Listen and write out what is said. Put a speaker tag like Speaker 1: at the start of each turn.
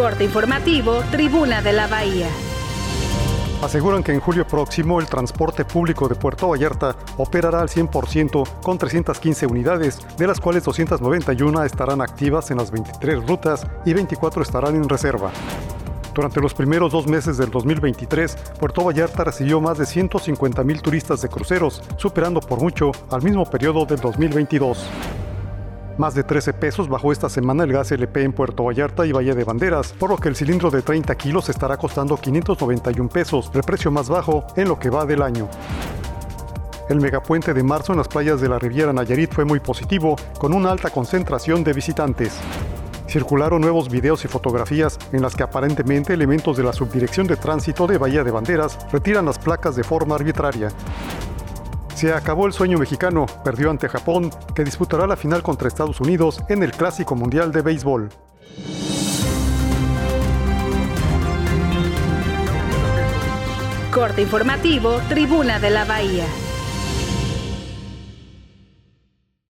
Speaker 1: Corte informativo, Tribuna de la Bahía.
Speaker 2: Aseguran que en julio próximo el transporte público de Puerto Vallarta operará al 100% con 315 unidades, de las cuales 291 estarán activas en las 23 rutas y 24 estarán en reserva. Durante los primeros dos meses del 2023, Puerto Vallarta recibió más de 150 mil turistas de cruceros, superando por mucho al mismo periodo del 2022. Más de 13 pesos bajó esta semana el gas LP en Puerto Vallarta y Valle de Banderas, por lo que el cilindro de 30 kilos estará costando 591 pesos, el precio más bajo en lo que va del año. El megapuente de marzo en las playas de la Riviera Nayarit fue muy positivo, con una alta concentración de visitantes. Circularon nuevos videos y fotografías en las que aparentemente elementos de la Subdirección de Tránsito de Bahía de Banderas retiran las placas de forma arbitraria. Se acabó el sueño mexicano, perdió ante Japón, que disputará la final contra Estados Unidos en el Clásico Mundial de Béisbol.
Speaker 1: Corte informativo, Tribuna de la Bahía.